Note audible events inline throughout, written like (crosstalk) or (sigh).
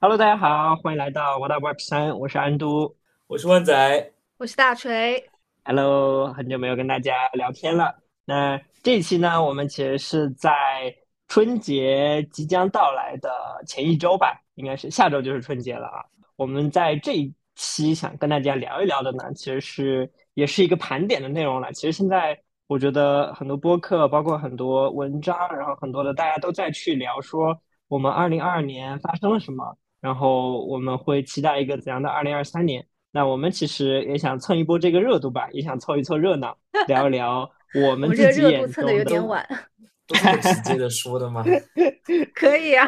Hello，大家好，欢迎来到我的 Web 三，我是安都，我是万仔，我是大锤。Hello，很久没有跟大家聊天了。那这一期呢，我们其实是在春节即将到来的前一周吧，应该是下周就是春节了啊。我们在这一期想跟大家聊一聊的呢，其实是也是一个盘点的内容了。其实现在我觉得很多播客，包括很多文章，然后很多的大家都在去聊说我们二零二二年发生了什么。然后我们会期待一个怎样的二零二三年？那我们其实也想蹭一波这个热度吧，也想凑一凑热闹，聊一聊 (laughs) 我们自己眼中的有点晚，(laughs) 都是直接的说的吗？(laughs) 可以啊。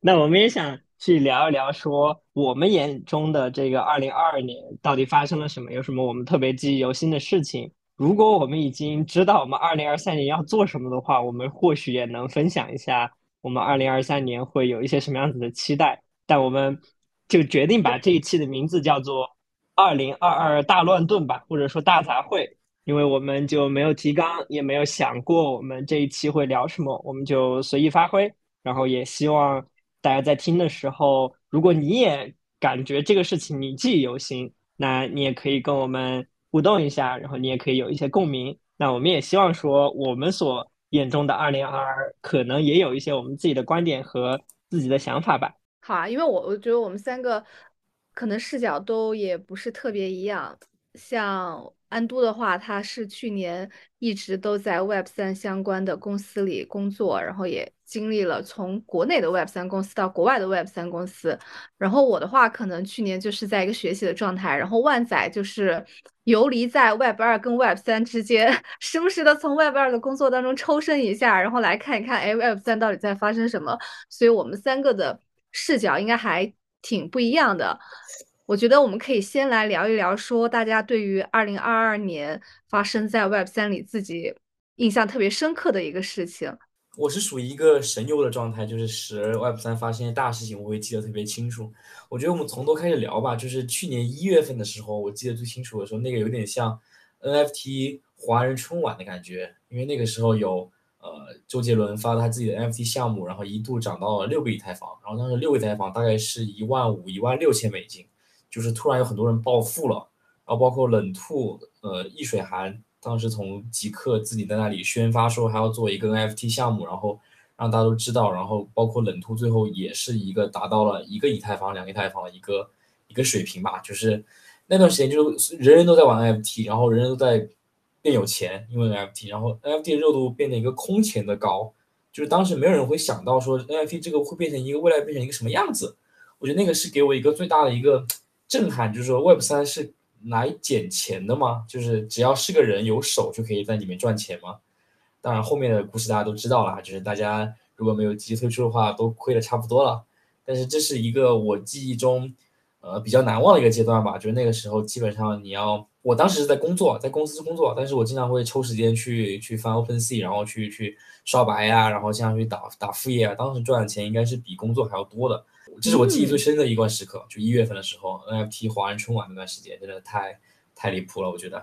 那我们也想去聊一聊，说我们眼中的这个二零二二年到底发生了什么？有什么我们特别记忆犹新的事情？如果我们已经知道我们二零二三年要做什么的话，我们或许也能分享一下我们二零二三年会有一些什么样子的期待。但我们就决定把这一期的名字叫做“二零二二大乱炖”吧，或者说大杂烩，因为我们就没有提纲，也没有想过我们这一期会聊什么，我们就随意发挥。然后也希望大家在听的时候，如果你也感觉这个事情你记忆犹新，那你也可以跟我们互动一下，然后你也可以有一些共鸣。那我们也希望说，我们所眼中的二零二二，可能也有一些我们自己的观点和自己的想法吧。好啊，因为我我觉得我们三个可能视角都也不是特别一样。像安都的话，他是去年一直都在 Web 三相关的公司里工作，然后也经历了从国内的 Web 三公司到国外的 Web 三公司。然后我的话，可能去年就是在一个学习的状态。然后万仔就是游离在 Web 二跟 Web 三之间，(laughs) 时不时的从 Web 二的工作当中抽身一下，然后来看一看，哎，Web 三到底在发生什么。所以我们三个的。视角应该还挺不一样的，我觉得我们可以先来聊一聊，说大家对于二零二二年发生在 Web 三里自己印象特别深刻的一个事情。我是属于一个神游的状态，就是使 Web 三发生大事情，我会记得特别清楚。我觉得我们从头开始聊吧，就是去年一月份的时候，我记得最清楚的时候，那个有点像 NFT 华人春晚的感觉，因为那个时候有。呃，周杰伦发了他自己的 NFT 项目，然后一度涨到了六个以太坊，然后当时六个以太坊大概是一万五、一万六千美金，就是突然有很多人暴富了，然后包括冷兔、呃易水寒，当时从极客自己在那里宣发说还要做一个 NFT 项目，然后让大家都知道，然后包括冷兔最后也是一个达到了一个以太坊、两个以太坊的一个一个水平吧，就是那段时间就是人人都在玩 NFT，然后人人都在。变有钱，因为 NFT，然后 NFT 的热度变得一个空前的高，就是当时没有人会想到说 NFT 这个会变成一个未来变成一个什么样子。我觉得那个是给我一个最大的一个震撼，就是说 Web 三是来捡钱的吗？就是只要是个人有手就可以在里面赚钱吗？当然后面的故事大家都知道了，就是大家如果没有积极退出的话，都亏的差不多了。但是这是一个我记忆中呃比较难忘的一个阶段吧，就是那个时候基本上你要。我当时是在工作，在公司工作，但是我经常会抽时间去去翻 OpenSea，然后去去刷白呀，然后经常去打打副业啊。当时赚的钱应该是比工作还要多的，这是我记忆最深的一段时刻，就一月份的时候，NFT 华人春晚那段时间，真的太太离谱了，我觉得。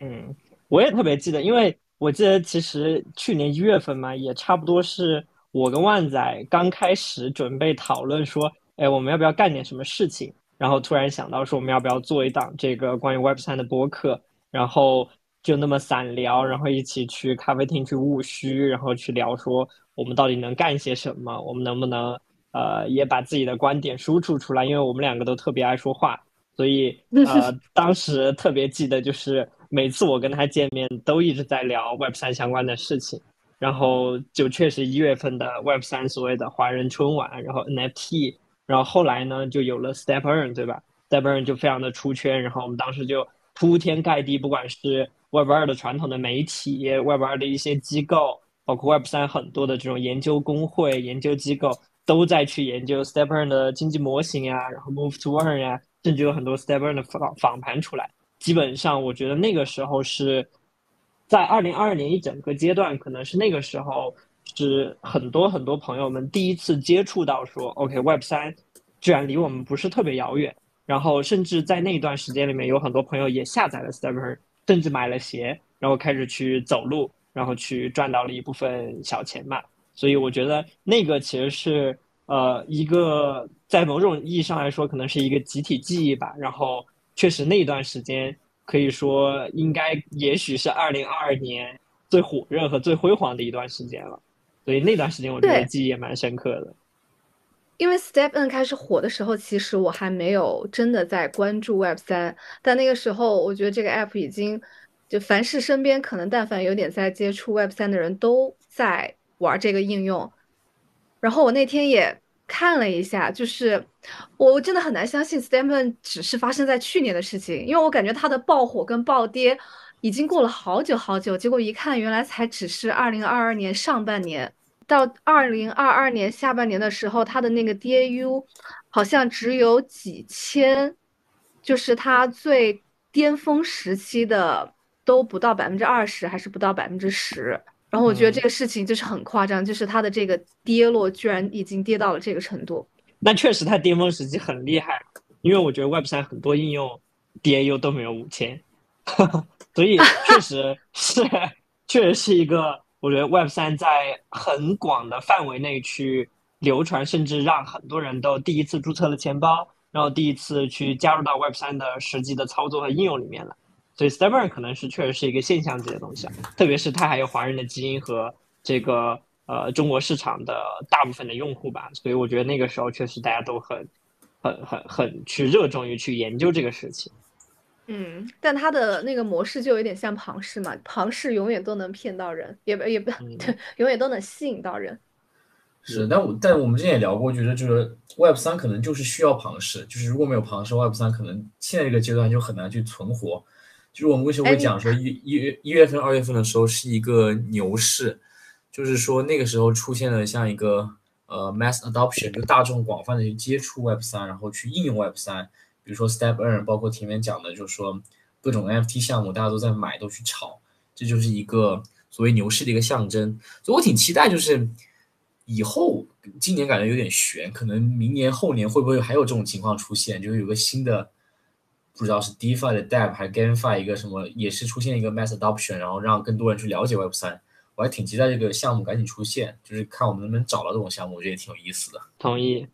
嗯，我也特别记得，因为我记得其实去年一月份嘛，也差不多是我跟万仔刚开始准备讨论说，哎，我们要不要干点什么事情。然后突然想到说，我们要不要做一档这个关于 Web 三的播客？然后就那么散聊，然后一起去咖啡厅去务虚，然后去聊说我们到底能干些什么？我们能不能呃也把自己的观点输出出来？因为我们两个都特别爱说话，所以 (laughs) 呃当时特别记得就是每次我跟他见面都一直在聊 Web 三相关的事情。然后就确实一月份的 Web 三所谓的华人春晚，然后 NFT。然后后来呢，就有了 Step Earn，对吧？Step Earn 就非常的出圈，然后我们当时就铺天盖地，不管是 Web 二的传统的媒体，Web 二的一些机构，包括 Web 三很多的这种研究工会、研究机构，都在去研究 Step Earn 的经济模型呀，然后 Move to Earn 呀，甚至有很多 Step Earn 的访访谈出来。基本上，我觉得那个时候是在二零二二年一整个阶段，可能是那个时候。是很多很多朋友们第一次接触到说，OK，Web 三居然离我们不是特别遥远。然后甚至在那一段时间里面，有很多朋友也下载了 Stepper，甚至买了鞋，然后开始去走路，然后去赚到了一部分小钱嘛。所以我觉得那个其实是呃一个在某种意义上来说，可能是一个集体记忆吧。然后确实那一段时间可以说应该也许是二零二二年最火热和最辉煌的一段时间了。所以那段时间我觉得记忆也蛮深刻的。因为 Step N 开始火的时候，其实我还没有真的在关注 Web 三，但那个时候我觉得这个 app 已经，就凡是身边可能但凡有点在接触 Web 三的人都在玩这个应用。然后我那天也看了一下，就是我真的很难相信 Step N 只是发生在去年的事情，因为我感觉它的爆火跟暴跌已经过了好久好久，结果一看原来才只是二零二二年上半年。到二零二二年下半年的时候，它的那个 DAU 好像只有几千，就是它最巅峰时期的都不到百分之二十，还是不到百分之十。然后我觉得这个事情就是很夸张，就是它的这个跌落居然已经跌到了这个程度。那确实它巅峰时期很厉害，因为我觉得 Web 三很多应用 DAU 都没有五千，(laughs) 所以确实是确实是一个。我觉得 Web 三在很广的范围内去流传，甚至让很多人都第一次注册了钱包，然后第一次去加入到 Web 三的实际的操作和应用里面了。所以 Stepper 可能是确实是一个现象级的东西啊，特别是它还有华人的基因和这个呃中国市场的大部分的用户吧。所以我觉得那个时候确实大家都很很很很去热衷于去研究这个事情。嗯，但它的那个模式就有点像庞氏嘛，庞氏永远都能骗到人，也不也不对，永远都能吸引到人。是，但我但我们之前也聊过，觉得就是 Web 三可能就是需要庞氏，就是如果没有庞氏，Web 三可能现在这个阶段就很难去存活。就是我们为什么会讲说一一月一月份、二月份的时候是一个牛市，就是说那个时候出现了像一个呃 mass adoption，就大众广泛的去接触 Web 三，然后去应用 Web 三。比如说 Step N，包括前面讲的，就是说各种 NFT 项目，大家都在买，都去炒，这就是一个所谓牛市的一个象征。所以我挺期待，就是以后今年感觉有点悬，可能明年后年会不会还有这种情况出现？就是有个新的，不知道是 DeFi 的 Depp 还是 GameFi 一个什么，也是出现一个 Mass Adoption，然后让更多人去了解 Web 三。我还挺期待这个项目赶紧出现，就是看我们能不能找到这种项目，我觉得也挺有意思的。同意。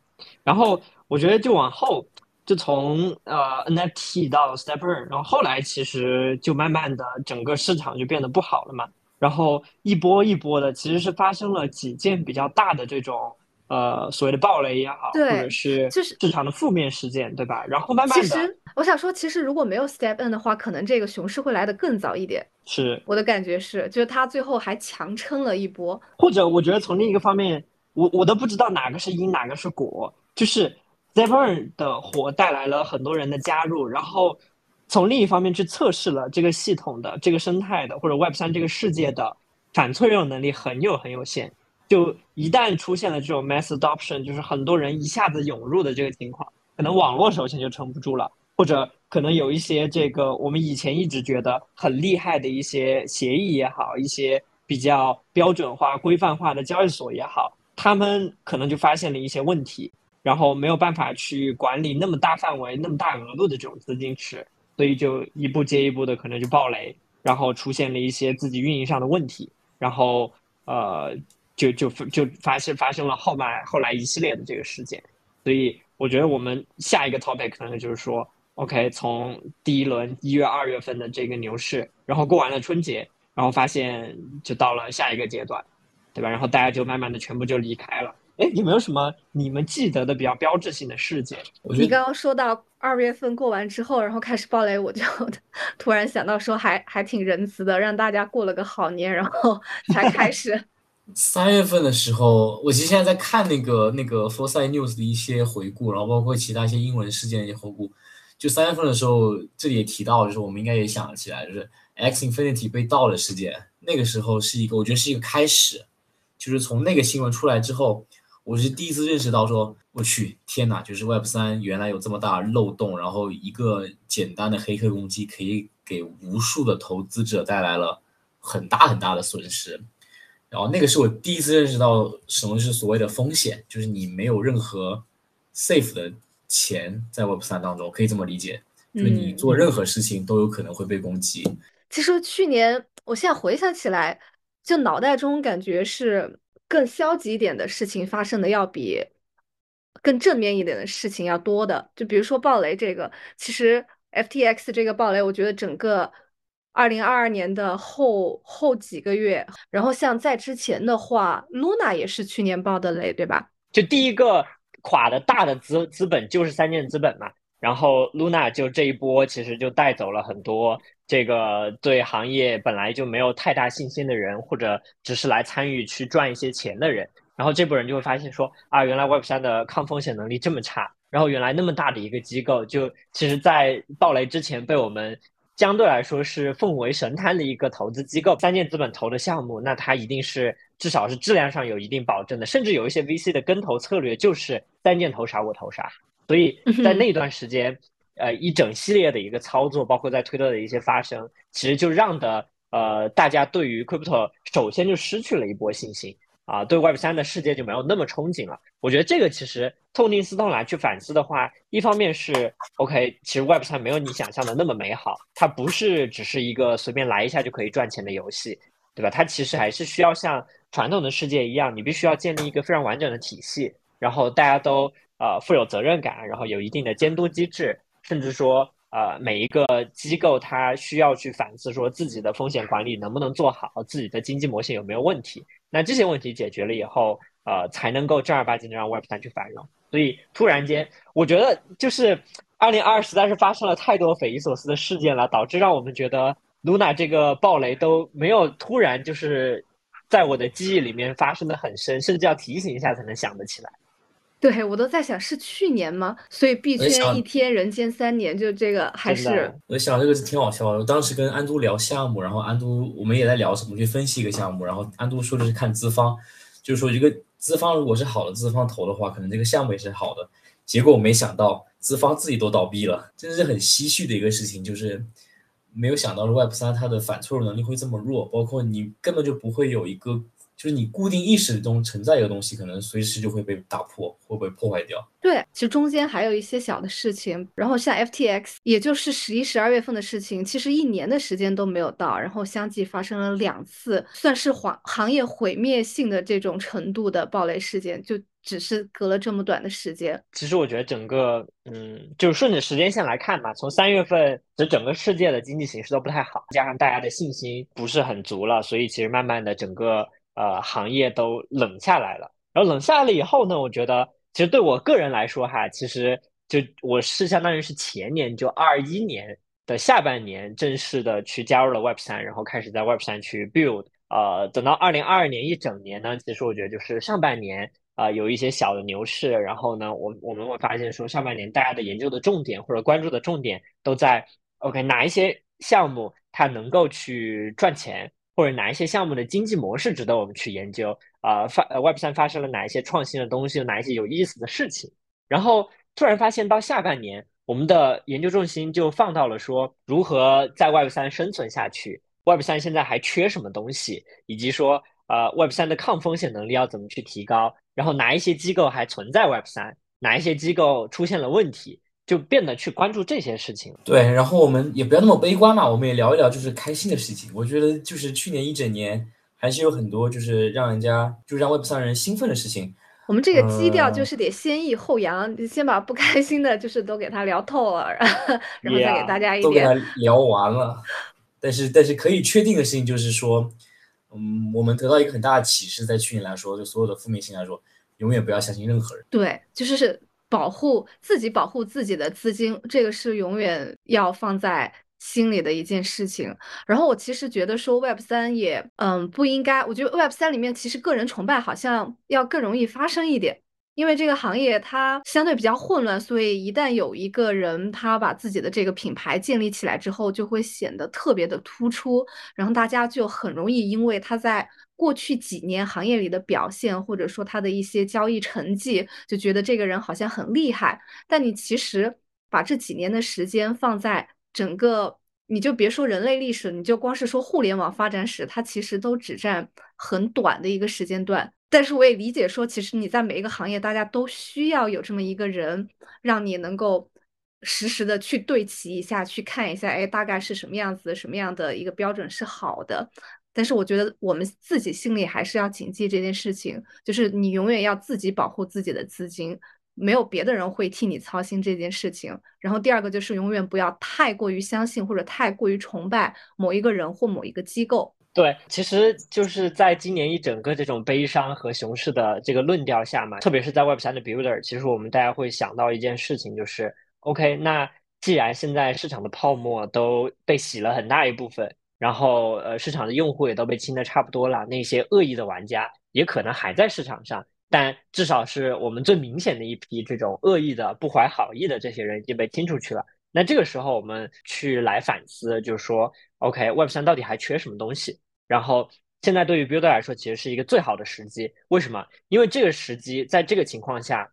然后我觉得就往后。就从呃 NFT 到 Step Earn，然后后来其实就慢慢的整个市场就变得不好了嘛，然后一波一波的，其实是发生了几件比较大的这种呃所谓的暴雷也好，或者是就是市场的负面事件，对吧？然后慢慢的，其实我想说，其实如果没有 Step In 的话，可能这个熊市会来的更早一点。是我的感觉是，就是它最后还强撑了一波。或者我觉得从另一个方面，我我都不知道哪个是因，哪个是果，就是。Stepper 的火带来了很多人的加入，然后从另一方面去测试了这个系统的、这个生态的或者 Web 三这个世界的反脆弱能力很有很有限。就一旦出现了这种 mass adoption，就是很多人一下子涌入的这个情况，可能网络首先就撑不住了，或者可能有一些这个我们以前一直觉得很厉害的一些协议也好，一些比较标准化、规范化的交易所也好，他们可能就发现了一些问题。然后没有办法去管理那么大范围、那么大额度的这种资金池，所以就一步接一步的可能就爆雷，然后出现了一些自己运营上的问题，然后呃，就就就发现发生了后来后来一系列的这个事件。所以我觉得我们下一个 topic 可能就是说，OK，从第一轮一月、二月份的这个牛市，然后过完了春节，然后发现就到了下一个阶段，对吧？然后大家就慢慢的全部就离开了。哎，有没有什么你们记得的比较标志性的事件？你刚刚说到二月份过完之后，然后开始暴雷，我就 (laughs) 突然想到说，还还挺仁慈的，让大家过了个好年，然后才开始。(laughs) 三月份的时候，我其实现在在看那个那个 Foresight News 的一些回顾，然后包括其他一些英文事件的一些回顾。就三月份的时候，这里也提到，就是我们应该也想得起来，就是 X Infinity 被盗的事件。那个时候是一个，我觉得是一个开始，就是从那个新闻出来之后。我是第一次认识到，说我去天哪，就是 Web 三原来有这么大漏洞，然后一个简单的黑客攻击可以给无数的投资者带来了很大很大的损失。然后那个是我第一次认识到什么是所谓的风险，就是你没有任何 safe 的钱在 Web 三当中，可以这么理解，就是你做任何事情都有可能会被攻击。其实去年，我现在回想起来，就脑袋中感觉是。更消极一点的事情发生的要比更正面一点的事情要多的。就比如说暴雷这个，其实 FTX 这个暴雷，我觉得整个二零二二年的后后几个月，然后像在之前的话，Luna 也是去年爆的雷，对吧？就第一个垮的大的资资本就是三箭资本嘛，然后 Luna 就这一波其实就带走了很多这个对行业本来就没有太大信心的人，或者只是来参与去赚一些钱的人，然后这波人就会发现说啊，原来 Web 三的抗风险能力这么差，然后原来那么大的一个机构，就其实在暴雷之前被我们。相对来说是奉为神坛的一个投资机构，三箭资本投的项目，那它一定是至少是质量上有一定保证的，甚至有一些 VC 的跟投策略就是三箭投啥我投啥，所以在那段时间，呃，一整系列的一个操作，包括在推特的一些发生，其实就让的呃大家对于 crypto 首先就失去了一波信心。啊，对 Web 三的世界就没有那么憧憬了。我觉得这个其实痛定思痛来去反思的话，一方面是 OK，其实 Web 三没有你想象的那么美好，它不是只是一个随便来一下就可以赚钱的游戏，对吧？它其实还是需要像传统的世界一样，你必须要建立一个非常完整的体系，然后大家都呃负有责任感，然后有一定的监督机制，甚至说呃每一个机构它需要去反思说自己的风险管理能不能做好，自己的经济模型有没有问题。那这些问题解决了以后，呃，才能够正儿八经的让 Web 三去繁荣。所以突然间，我觉得就是二零二二实在是发生了太多匪夷所思的事件了，导致让我们觉得 Luna 这个暴雷都没有突然就是在我的记忆里面发生的很深，甚至要提醒一下才能想得起来。对我都在想是去年吗？所以币圈一天人间三年，就这个还是我想这个是挺好笑的。我当时跟安都聊项目，然后安都我们也在聊什么去分析一个项目，然后安都说的是看资方，就是说一个资方如果是好的资方投的话，可能这个项目也是好的。结果我没想到资方自己都倒闭了，真的是很唏嘘的一个事情，就是没有想到 Web 三它的反脆弱能力会这么弱，包括你根本就不会有一个。就是你固定意识中存在一个东西，可能随时就会被打破，会被破坏掉。对，其实中间还有一些小的事情，然后像 FTX，也就是十一、十二月份的事情，其实一年的时间都没有到，然后相继发生了两次，算是行行业毁灭性的这种程度的暴雷事件，就只是隔了这么短的时间。其实我觉得整个，嗯，就顺着时间线来看吧，从三月份，这整个世界的经济形势都不太好，加上大家的信心不是很足了，所以其实慢慢的整个。呃，行业都冷下来了，然后冷下来了以后呢，我觉得其实对我个人来说哈，其实就我是相当于是前年就二一年的下半年正式的去加入了 Web 三，然后开始在 Web 三去 build。呃，等到二零二二年一整年呢，其实我觉得就是上半年啊有一些小的牛市，然后呢，我我们会发现说上半年大家的研究的重点或者关注的重点都在 OK 哪一些项目它能够去赚钱。或者哪一些项目的经济模式值得我们去研究？啊，发呃 Web 三发生了哪一些创新的东西？哪一些有意思的事情？然后突然发现到下半年，我们的研究重心就放到了说如何在 Web 三生存下去。Web 三现在还缺什么东西？以及说，呃，Web 三的抗风险能力要怎么去提高？然后哪一些机构还存在 Web 三？哪一些机构出现了问题？就变得去关注这些事情。对，然后我们也不要那么悲观嘛，我们也聊一聊就是开心的事情。我觉得就是去年一整年还是有很多就是让人家就让 Web 三人兴奋的事情。我们这个基调就是得先抑后扬，先把不开心的就是都给他聊透了，然后 (laughs) 再给大家一点。都给他聊完了。但是但是可以确定的事情就是说，嗯，我们得到一个很大的启示，在去年来说，就所有的负面性来说，永远不要相信任何人。对，就是是。保护自己，保护自己的资金，这个是永远要放在心里的一件事情。然后我其实觉得说 Web 三也，嗯，不应该。我觉得 Web 三里面其实个人崇拜好像要更容易发生一点，因为这个行业它相对比较混乱，所以一旦有一个人他把自己的这个品牌建立起来之后，就会显得特别的突出，然后大家就很容易因为他在。过去几年行业里的表现，或者说他的一些交易成绩，就觉得这个人好像很厉害。但你其实把这几年的时间放在整个，你就别说人类历史，你就光是说互联网发展史，它其实都只占很短的一个时间段。但是我也理解说，其实你在每一个行业，大家都需要有这么一个人，让你能够实时的去对齐一下，去看一下，哎，大概是什么样子，什么样的一个标准是好的。但是我觉得我们自己心里还是要谨记这件事情，就是你永远要自己保护自己的资金，没有别的人会替你操心这件事情。然后第二个就是永远不要太过于相信或者太过于崇拜某一个人或某一个机构。对，其实就是在今年一整个这种悲伤和熊市的这个论调下嘛，特别是在 Web 三的 Builder，其实我们大家会想到一件事情，就是 OK，那既然现在市场的泡沫都被洗了很大一部分，然后呃市场的用户也都被清的差不多了，那些恶意的玩家也可能还在市场上，但至少是我们最明显的一批这种恶意的、不怀好意的这些人已经被清出去了。那这个时候我们去来反思，就是说 OK，Web 三到底还缺什么东西？然后现在对于 Builder 来说，其实是一个最好的时机。为什么？因为这个时机，在这个情况下，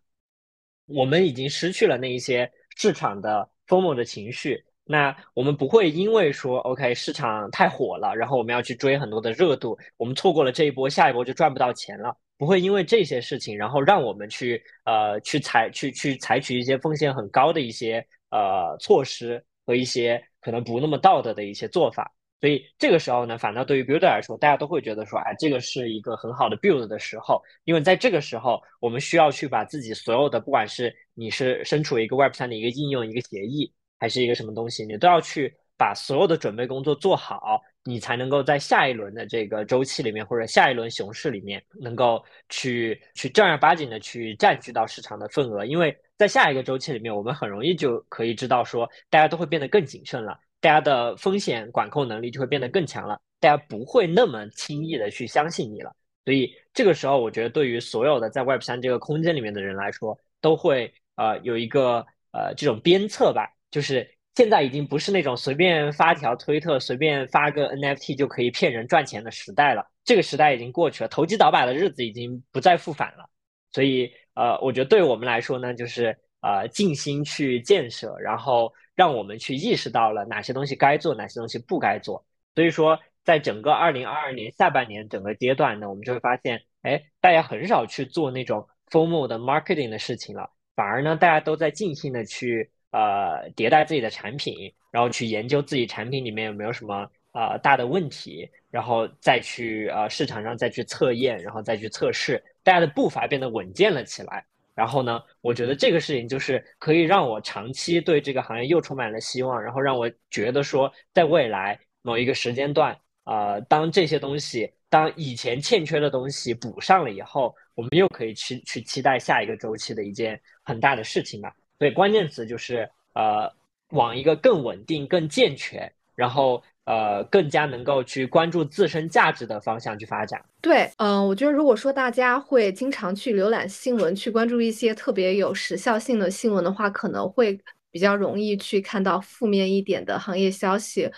我们已经失去了那一些市场的 FOMO 的情绪。那我们不会因为说 OK 市场太火了，然后我们要去追很多的热度，我们错过了这一波，下一波就赚不到钱了。不会因为这些事情，然后让我们去呃去采去去采取一些风险很高的一些呃措施和一些可能不那么道德的一些做法。所以这个时候呢，反倒对于 builder 来说，大家都会觉得说，哎，这个是一个很好的 build 的时候，因为在这个时候，我们需要去把自己所有的，不管是你是身处一个 Web 三的一个应用、一个协议，还是一个什么东西，你都要去把所有的准备工作做好，你才能够在下一轮的这个周期里面，或者下一轮熊市里面，能够去去正儿八经的去占据到市场的份额，因为在下一个周期里面，我们很容易就可以知道说，大家都会变得更谨慎了。大家的风险管控能力就会变得更强了，大家不会那么轻易的去相信你了。所以这个时候，我觉得对于所有的在 Web 三这个空间里面的人来说，都会呃有一个呃这种鞭策吧。就是现在已经不是那种随便发条推特、随便发个 NFT 就可以骗人赚钱的时代了。这个时代已经过去了，投机倒把的日子已经不再复返了。所以呃，我觉得对我们来说呢，就是呃静心去建设，然后。让我们去意识到了哪些东西该做，哪些东西不该做。所以说，在整个二零二二年下半年整个阶段呢，我们就会发现，哎，大家很少去做那种 formal 的 marketing 的事情了，反而呢，大家都在尽心的去呃迭代自己的产品，然后去研究自己产品里面有没有什么呃大的问题，然后再去呃市场上再去测验，然后再去测试，大家的步伐变得稳健了起来。然后呢，我觉得这个事情就是可以让我长期对这个行业又充满了希望，然后让我觉得说，在未来某一个时间段，呃，当这些东西，当以前欠缺的东西补上了以后，我们又可以去去期待下一个周期的一件很大的事情吧。所以关键词就是呃，往一个更稳定、更健全，然后。呃，更加能够去关注自身价值的方向去发展。对，嗯，我觉得如果说大家会经常去浏览新闻，去关注一些特别有时效性的新闻的话，可能会比较容易去看到负面一点的行业消息，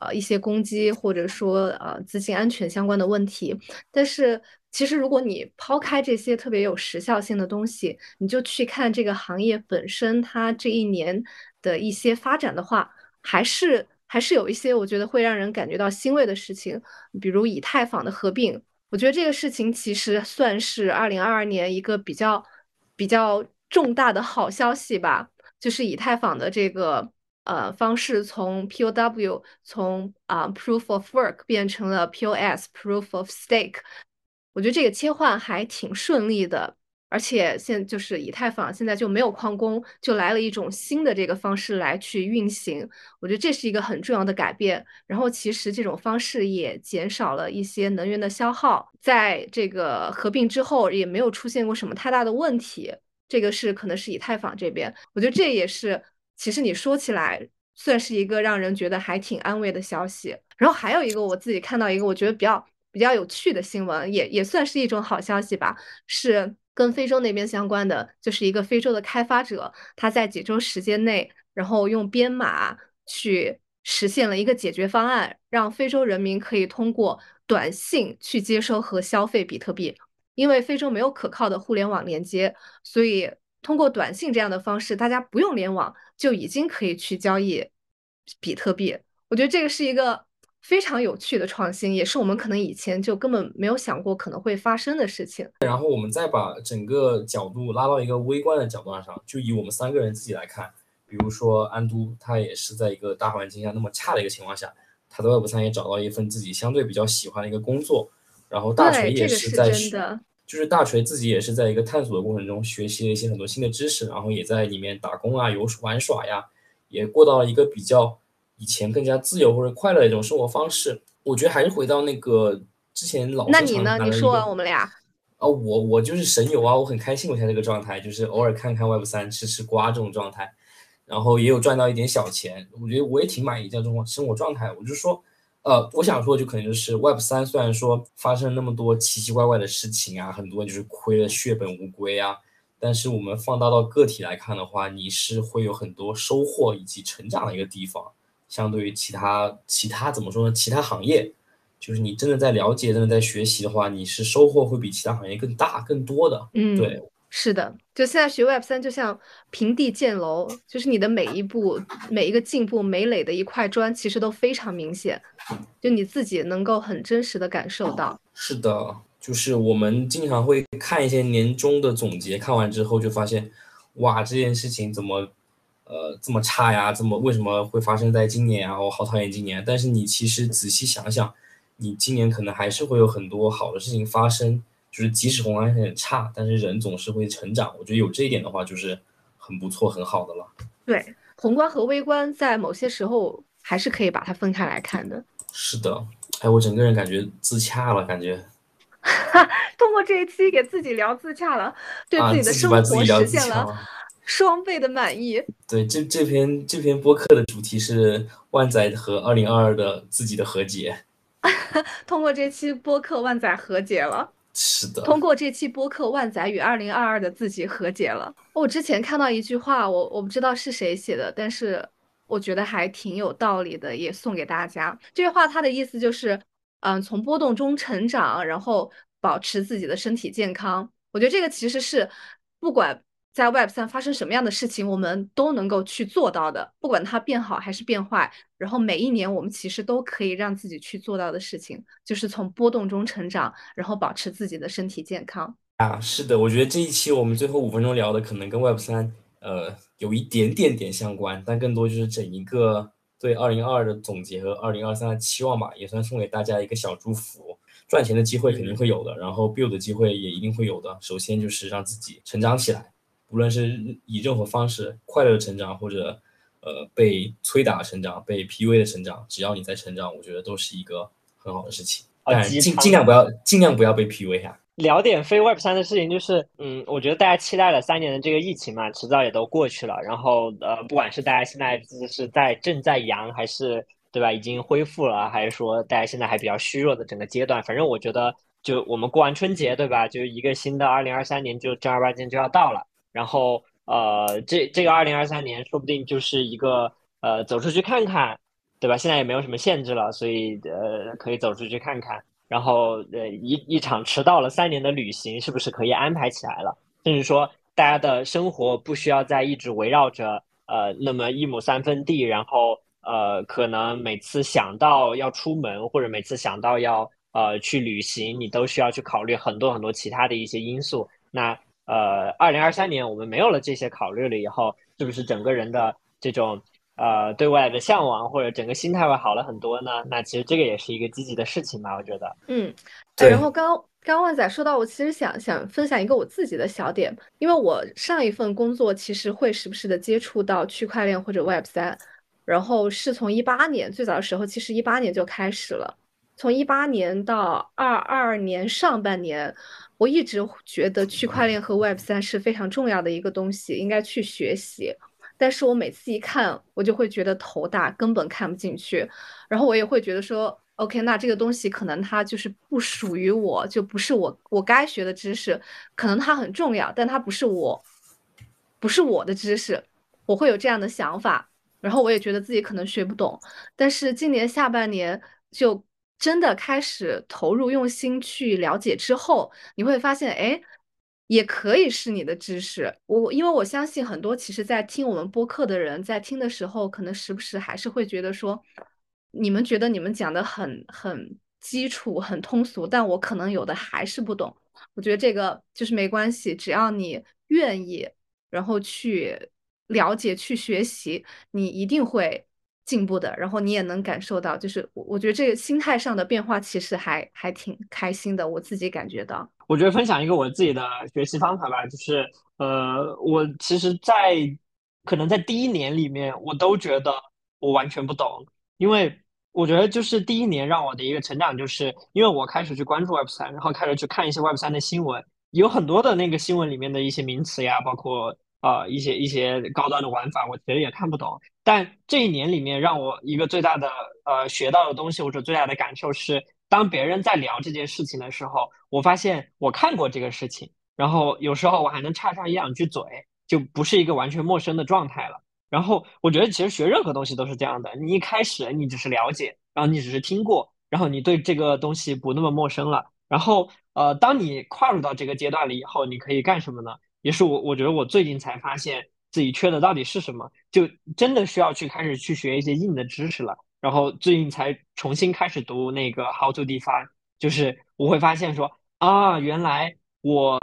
呃，一些攻击或者说呃资金安全相关的问题。但是其实如果你抛开这些特别有时效性的东西，你就去看这个行业本身它这一年的一些发展的话，还是。还是有一些我觉得会让人感觉到欣慰的事情，比如以太坊的合并，我觉得这个事情其实算是二零二二年一个比较比较重大的好消息吧，就是以太坊的这个呃方式从 POW 从啊 Proof of Work 变成了 POS Proof of Stake，我觉得这个切换还挺顺利的。而且现就是以太坊现在就没有矿工，就来了一种新的这个方式来去运行，我觉得这是一个很重要的改变。然后其实这种方式也减少了一些能源的消耗，在这个合并之后也没有出现过什么太大的问题。这个是可能是以太坊这边，我觉得这也是其实你说起来算是一个让人觉得还挺安慰的消息。然后还有一个我自己看到一个我觉得比较比较有趣的新闻，也也算是一种好消息吧，是。跟非洲那边相关的，就是一个非洲的开发者，他在几周时间内，然后用编码去实现了一个解决方案，让非洲人民可以通过短信去接收和消费比特币。因为非洲没有可靠的互联网连接，所以通过短信这样的方式，大家不用联网就已经可以去交易比特币。我觉得这个是一个。非常有趣的创新，也是我们可能以前就根本没有想过可能会发生的事情。然后我们再把整个角度拉到一个微观的角度上，就以我们三个人自己来看，比如说安都，他也是在一个大环境下那么差的一个情况下，他在外部三也找到一份自己相对比较喜欢的一个工作。然后大锤也是在就是大锤自己也是在一个探索的过程中学习了一些很多新的知识，然后也在里面打工啊、游玩耍呀，也过到了一个比较以前更加自由或者快乐的一种生活方式。我觉得还是回到那个之前老那你呢？你说完我们俩啊，我我就是神游啊，我很开心我现在这个状态，就是偶尔看看 Web 三吃吃瓜这种状态，然后也有赚到一点小钱，我觉得我也挺满意这种生活状态。我就说。呃，我想说就可能就是 Web 三，虽然说发生那么多奇奇怪怪的事情啊，很多就是亏了血本无归啊，但是我们放大到个体来看的话，你是会有很多收获以及成长的一个地方。相对于其他其他怎么说呢？其他行业，就是你真的在了解、真的在学习的话，你是收获会比其他行业更大、更多的。嗯，对。是的，就现在学 Web 三，就像平地建楼，就是你的每一步、每一个进步、每垒的一块砖，其实都非常明显，就你自己能够很真实的感受到。是的，就是我们经常会看一些年终的总结，看完之后就发现，哇，这件事情怎么，呃，这么差呀？怎么为什么会发生在今年啊？我好讨厌今年。但是你其实仔细想想，你今年可能还是会有很多好的事情发生。就是即使宏观很差，但是人总是会成长。我觉得有这一点的话，就是很不错、很好的了。对，宏观和微观在某些时候还是可以把它分开来看的。是的，哎，我整个人感觉自洽了，感觉。(laughs) 通过这一期给自己聊自洽了，对自己的生活实现了 (laughs) 双倍的满意。对，这这篇这篇播客的主题是万载和二零二二的自己的和解。(laughs) 通过这期播客，万载和解了。是的，通过这期播客，万载与二零二二的自己和解了。我之前看到一句话，我我不知道是谁写的，但是我觉得还挺有道理的，也送给大家。这句话它的意思就是，嗯，从波动中成长，然后保持自己的身体健康。我觉得这个其实是不管。在 Web 三发生什么样的事情，我们都能够去做到的，不管它变好还是变坏。然后每一年，我们其实都可以让自己去做到的事情，就是从波动中成长，然后保持自己的身体健康。啊，是的，我觉得这一期我们最后五分钟聊的可能跟 Web 三呃有一点点点相关，但更多就是整一个对二零二二的总结和二零二三的期望吧，也算送给大家一个小祝福。赚钱的机会肯定会有的，然后 build 的机会也一定会有的。首先就是让自己成长起来。无论是以任何方式快乐的成长，或者呃被催打成长、被 PUA 的成长，只要你在成长，我觉得都是一个很好的事情。但尽尽量不要尽量不要被 PUA 啊。聊点非 Web 三的事情，就是嗯，我觉得大家期待了三年的这个疫情嘛，迟早也都过去了。然后呃，不管是大家现在是在正在阳，还是对吧，已经恢复了，还是说大家现在还比较虚弱的整个阶段，反正我觉得就我们过完春节，对吧？就一个新的二零二三年就正儿八经就要到了。然后，呃，这这个二零二三年说不定就是一个呃，走出去看看，对吧？现在也没有什么限制了，所以呃，可以走出去看看。然后，呃，一一场迟到了三年的旅行，是不是可以安排起来了？甚至说，大家的生活不需要再一直围绕着呃那么一亩三分地，然后呃，可能每次想到要出门，或者每次想到要呃去旅行，你都需要去考虑很多很多其他的一些因素。那呃，二零二三年我们没有了这些考虑了以后，是不是整个人的这种呃对外的向往或者整个心态会好了很多呢？那其实这个也是一个积极的事情吧，我觉得。嗯，然后刚刚万仔说到，我其实想想分享一个我自己的小点，因为我上一份工作其实会时不时的接触到区块链或者 Web 三，然后是从一八年最早的时候，其实一八年就开始了，从一八年到二二年上半年。我一直觉得区块链和 Web 三是非常重要的一个东西，应该去学习。但是我每次一看，我就会觉得头大，根本看不进去。然后我也会觉得说，OK，那这个东西可能它就是不属于我，就不是我我该学的知识。可能它很重要，但它不是我，不是我的知识。我会有这样的想法。然后我也觉得自己可能学不懂。但是今年下半年就。真的开始投入用心去了解之后，你会发现，哎，也可以是你的知识。我因为我相信很多其实，在听我们播客的人，在听的时候，可能时不时还是会觉得说，你们觉得你们讲的很很基础、很通俗，但我可能有的还是不懂。我觉得这个就是没关系，只要你愿意，然后去了解、去学习，你一定会。进步的，然后你也能感受到，就是我我觉得这个心态上的变化其实还还挺开心的，我自己感觉到。我觉得分享一个我自己的学习方法吧，就是呃，我其实，在可能在第一年里面，我都觉得我完全不懂，因为我觉得就是第一年让我的一个成长，就是因为我开始去关注 Web 三，然后开始去看一些 Web 三的新闻，有很多的那个新闻里面的一些名词呀，包括。啊，一些一些高端的玩法，我其实也看不懂。但这一年里面，让我一个最大的呃学到的东西，或者最大的感受是，当别人在聊这件事情的时候，我发现我看过这个事情，然后有时候我还能插上一两句嘴，就不是一个完全陌生的状态了。然后我觉得，其实学任何东西都是这样的，你一开始你只是了解，然后你只是听过，然后你对这个东西不那么陌生了。然后呃，当你跨入到这个阶段了以后，你可以干什么呢？也是我，我觉得我最近才发现自己缺的到底是什么，就真的需要去开始去学一些硬的知识了。然后最近才重新开始读那个 How to Define，就是我会发现说啊，原来我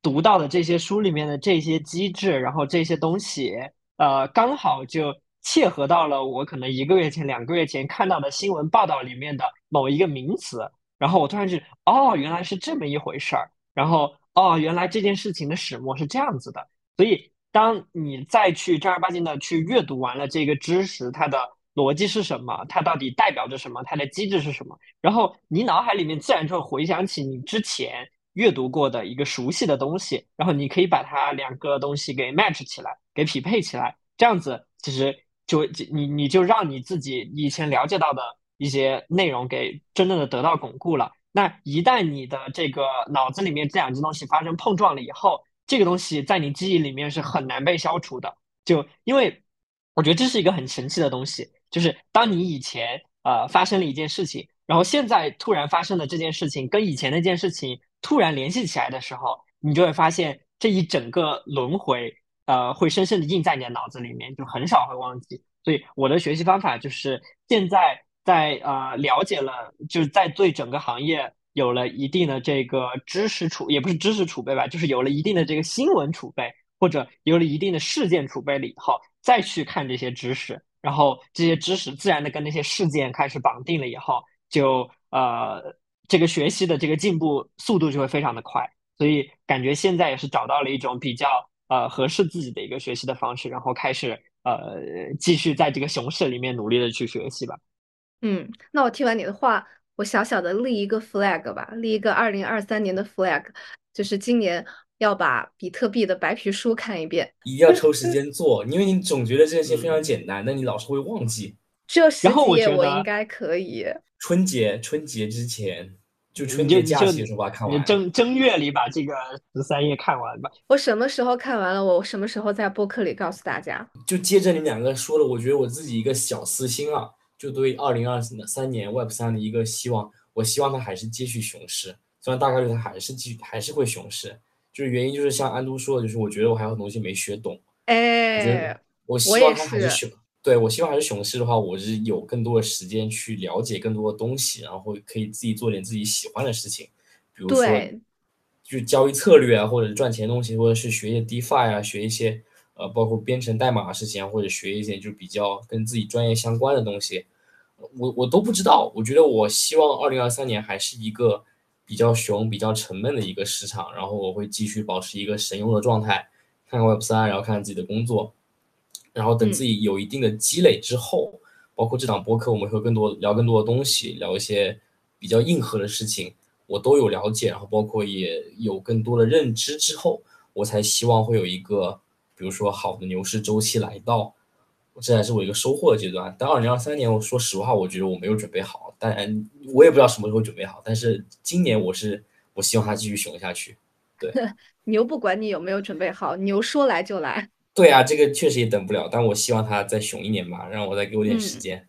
读到的这些书里面的这些机制，然后这些东西，呃，刚好就切合到了我可能一个月前、两个月前看到的新闻报道里面的某一个名词。然后我突然就哦，原来是这么一回事儿。然后。哦，原来这件事情的始末是这样子的，所以当你再去正儿八经的去阅读完了这个知识，它的逻辑是什么，它到底代表着什么，它的机制是什么，然后你脑海里面自然就会回想起你之前阅读过的一个熟悉的东西，然后你可以把它两个东西给 match 起来，给匹配起来，这样子其实就你你就让你自己以前了解到的一些内容给真正的得到巩固了。那一旦你的这个脑子里面这两件东西发生碰撞了以后，这个东西在你记忆里面是很难被消除的。就因为我觉得这是一个很神奇的东西，就是当你以前呃发生了一件事情，然后现在突然发生的这件事情跟以前那件事情突然联系起来的时候，你就会发现这一整个轮回呃会深深的印在你的脑子里面，就很少会忘记。所以我的学习方法就是现在。在呃了解了，就是在对整个行业有了一定的这个知识储，也不是知识储备吧，就是有了一定的这个新闻储备，或者有了一定的事件储备了以后，再去看这些知识，然后这些知识自然的跟那些事件开始绑定了以后，就呃这个学习的这个进步速度就会非常的快，所以感觉现在也是找到了一种比较呃合适自己的一个学习的方式，然后开始呃继续在这个熊市里面努力的去学习吧。嗯，那我听完你的话，我小小的立一个 flag 吧，立一个二零二三年的 flag，就是今年要把比特币的白皮书看一遍。一定要抽时间做，因为你总觉得这些非常简单，但你老是会忘记。只有十几页，我应该可以。春节春节之前，就春节假期的时候把看完。正正月里把这个十三页看完吧。我什么时候看完了？我什么时候在播客里告诉大家？就接着你们两个说的，我觉得我自己一个小私心啊。就对二零二三年 Web 三的一个希望，我希望它还是继续熊市，虽然大概率它还是继续还是会熊市，就是原因就是像安都说的，就是我觉得我还有东西没学懂。哎，我希望它还是熊，对我希望还是熊市的话，我是有更多的时间去了解更多的东西，然后可以自己做点自己喜欢的事情，比如说，就是交易策略啊，或者赚钱东西，或者是学一些 DeFi 啊，学一些。呃，包括编程代码的事情，或者学一些就比较跟自己专业相关的东西，我我都不知道。我觉得我希望二零二三年还是一个比较熊、比较沉闷的一个市场，然后我会继续保持一个神游的状态，看看 Web 三，然后看看自己的工作，然后等自己有一定的积累之后，包括这档播客，我们会更多聊更多的东西，聊一些比较硬核的事情，我都有了解，然后包括也有更多的认知之后，我才希望会有一个。比如说，好的牛市周期来到，这还是我一个收获的阶段。但二零二三年，我说实话，我觉得我没有准备好。当然，我也不知道什么时候准备好。但是今年，我是我希望它继续熊下去。对，(laughs) 牛不管你有没有准备好，牛说来就来。对啊，这个确实也等不了。但我希望它再熊一年吧，让我再给我点时间。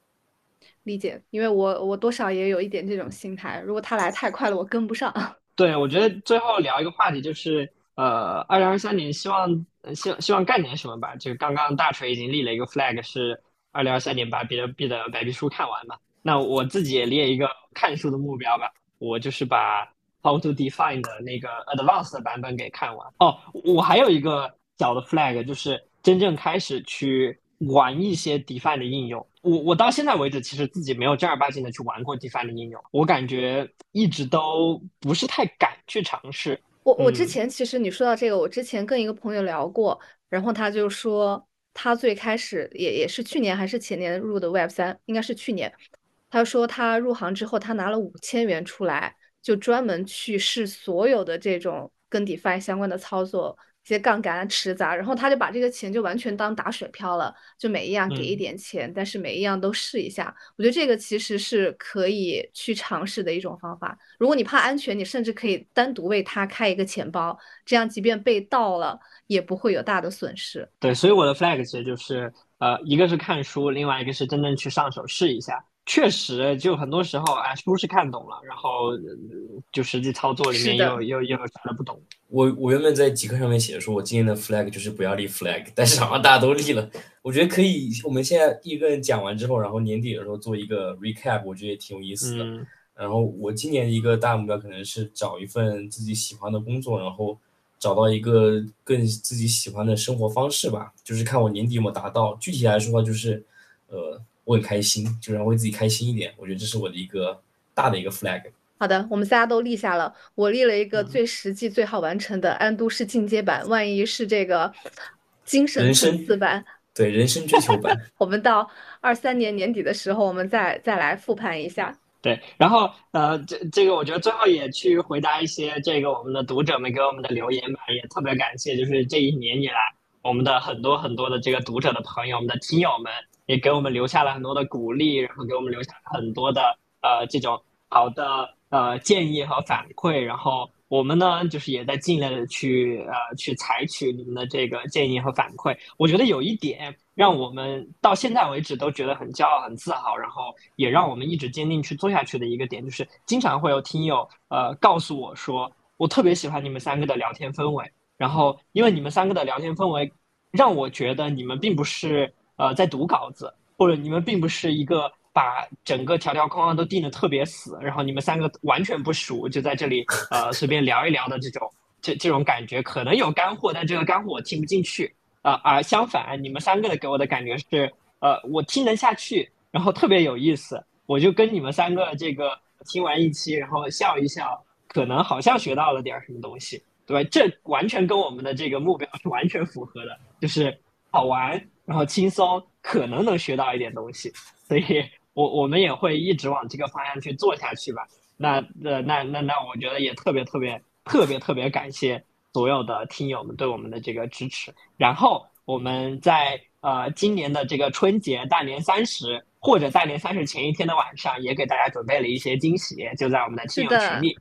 理解，因为我我多少也有一点这种心态。如果它来太快了，我跟不上。(laughs) 对，我觉得最后聊一个话题就是。呃，二零二三年希望希希望干点什么吧？就是刚刚大锤已经立了一个 flag，是二零二三年把比特币的白皮书看完嘛。那我自己也列一个看书的目标吧，我就是把 How to Define 的那个 Advanced 版本给看完。哦，我还有一个小的 flag，就是真正开始去玩一些 Define 的应用。我我到现在为止，其实自己没有正儿八经的去玩过 Define 的应用，我感觉一直都不是太敢去尝试。我我之嗯前其实你说到这个，我之前跟一个朋友聊过，然后他就说他最开始也也是去年还是前年入的 Web 三，应该是去年。他说他入行之后，他拿了五千元出来，就专门去试所有的这种跟 DeFi 相关的操作，一些杠杆啊、池子啊，然后他就把这个钱就完全当打水漂了，就每一样给一嗯点钱，但是每一样都试一下。我觉得这个其实是可以去尝试的一种方法。如果你怕安全，你甚至可以单独为他开一个钱包，这样即便被盗了，也不会有大的损失。对，所以我的 flag 其实就是呃，一个是看书，另外一个是真正去上手试一下。确实，就很多时候啊，书是看懂了，然后呃就实际操作里面又又又啥的不懂。我我原本在极客上面写说，我今年的 flag 就是不要立 flag，但是好像大家都立了。我觉得可以，我们现在一个人讲完之后，然后年底的时候做一个 recap，我觉得也挺有意思的。嗯然后我今年一个大目标可能是找一份自己喜欢的工作，然后找到一个更自己喜欢的生活方式吧。就是看我年底有没有达到。具体来说的话，就是呃，我很开心，就让为自己开心一点。我觉得这是我的一个大的一个 flag。好的，我们仨都立下了。我立了一个嗯最实际、最好完成的安都市进阶版，万一是这个精神人层生次版，对人生追求版，(laughs) 我们到二三年年底的时候，我们再再来复盘一下。对，然后呃，这这个我觉得最后也去回答一些这个我们的读者们给我们的留言吧，也特别感谢，就是这一年以来我们的很多很多的这个读者的朋友，我们的听友们也给我们留下了很多的鼓励，然后给我们留下很多的呃这种好的呃建议和反馈，然后我们呢就是也在尽量的去呃去采取你们的这个建议和反馈。我觉得有一点让我们到现在为止都觉得很骄傲、很自豪，然后也让我们一直坚定去做下去的一个点，就是经常会有听友呃告诉我说，我特别喜欢你们三个的聊天氛围，然后因为你们三个的聊天氛围，让我觉得你们并不是呃在读稿子，或者你们并不是一个把整个条条框框都定的特别死，然后你们三个完全不熟，就在这里呃随便聊一聊的这种这这种感觉，可能有干货，但这个干货我听不进去。啊、而相反，你们三个的给我的感觉是，呃，我听得下去，然后特别有意思，我就跟你们三个这个听完一期，然后笑一笑，可能好像学到了点儿什么东西，对吧？这完全跟我们的这个目标是完全符合的，就是好玩，然后轻松，可能能学到一点东西，所以我我们也会一直往这个方向去做下去吧。那呃那那那，我觉得也特别特别特别特别感谢所有的听友们对我们的这个支持。然后我们在呃今年的这个春节大年三十或者大年三十前一天的晚上，也给大家准备了一些惊喜，就在我们的亲友群里。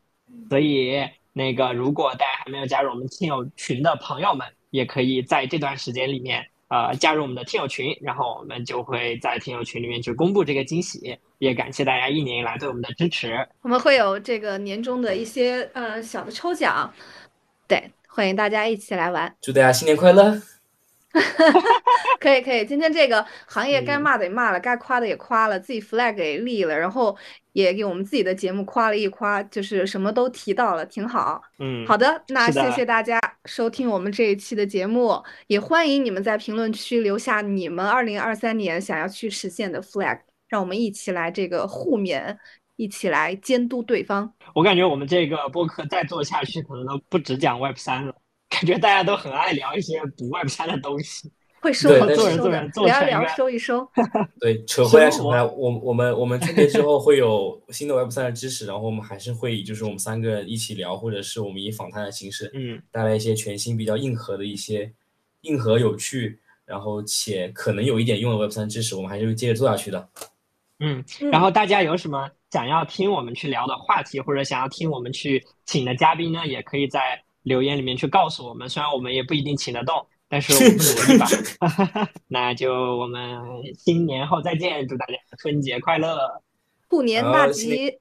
所以那个如果大家还没有加入我们亲友群的朋友们，也可以在这段时间里面呃加入我们的听友群，然后我们就会在听友群里面去公布这个惊喜。也感谢大家一年以来对我们的支持。我们会有这个年终的一些呃小的抽奖，对，欢迎大家一起来玩。祝大家新年快乐！(laughs) 可以可以，今天这个行业该嗯骂的也骂了，该夸的也夸了，自己 flag 给立了，然后也给我们自己的节目夸了一夸，就是什么都提到了，挺好。嗯，好的，那谢谢大家收听我们这一期的节目，也欢迎你们在评论区留下你们二零二三年想要去实现的 flag，让我们一起来这个互勉，一起来监督对方。我感觉我们这个播客再做下去，可能都不止讲 Web 三了。感觉大家都很爱聊一些不 Web 三的东西。会收做人，做聊一聊成一个收一收。(laughs) 对，扯回来，扯回来，我我们我们春节之后会有新的 Web 三的知识，然后我们还是会以就是我们三个人一起聊，或者是我们以访谈的形式，嗯，带来一些全新、比较硬核的一些硬核有趣，然后且可能有一点用的 Web 三知识，我们还是会接着做下去的。嗯，嗯然后大家有什么想要听我们去聊的话题，或者想要听我们去请的嘉宾呢，也可以在留言里面去告诉我们。(laughs) 虽然我们也不一定请得动，但是我们努力吧。(laughs) (laughs) 那就我们新年后再见，祝大家春节快乐！兔年大吉。